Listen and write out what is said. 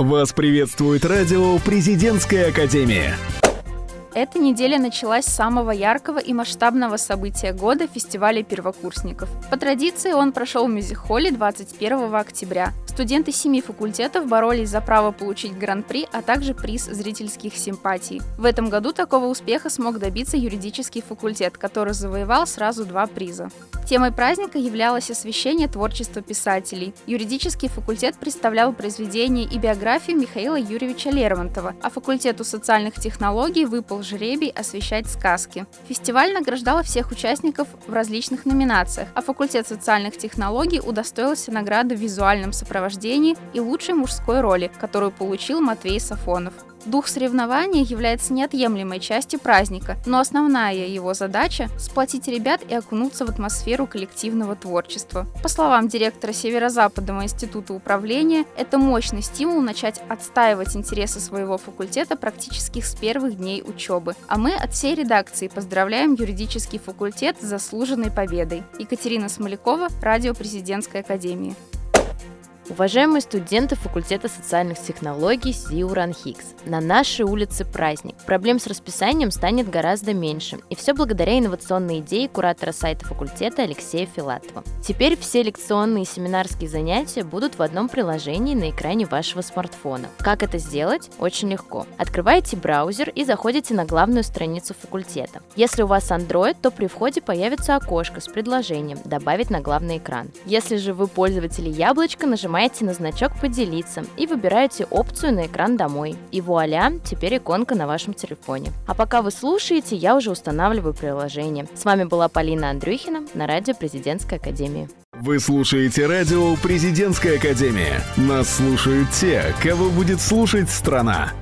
Вас приветствует радио «Президентская академия». Эта неделя началась с самого яркого и масштабного события года – фестиваля первокурсников. По традиции он прошел в мюзик-холле 21 октября. Студенты семи факультетов боролись за право получить гран-при, а также приз зрительских симпатий. В этом году такого успеха смог добиться юридический факультет, который завоевал сразу два приза. Темой праздника являлось освещение творчества писателей. Юридический факультет представлял произведения и биографию Михаила Юрьевича Лермонтова, а факультету социальных технологий выпал жребий освещать сказки. Фестиваль награждал всех участников в различных номинациях, а факультет социальных технологий удостоился награды в визуальном сопровождении и лучшей мужской роли, которую получил Матвей Сафонов. Дух соревнования является неотъемлемой частью праздника, но основная его задача – сплотить ребят и окунуться в атмосферу коллективного творчества. По словам директора Северо-Западного института управления, это мощный стимул начать отстаивать интересы своего факультета практически с первых дней учебы. А мы от всей редакции поздравляем юридический факультет с заслуженной победой. Екатерина Смолякова, Радио Президентской Академии. Уважаемые студенты факультета социальных технологий СИУ РАНХИКС, на нашей улице праздник. Проблем с расписанием станет гораздо меньше, и все благодаря инновационной идее куратора сайта факультета Алексея Филатова. Теперь все лекционные и семинарские занятия будут в одном приложении на экране вашего смартфона. Как это сделать? Очень легко. Открываете браузер и заходите на главную страницу факультета. Если у вас Android, то при входе появится окошко с предложением «Добавить на главный экран». Если же вы пользователи Яблочко, нажимаете нажимаете на значок «Поделиться» и выбираете опцию на экран «Домой». И вуаля, теперь иконка на вашем телефоне. А пока вы слушаете, я уже устанавливаю приложение. С вами была Полина Андрюхина на радио Президентской Академии. Вы слушаете радио «Президентская Академия». Нас слушают те, кого будет слушать страна.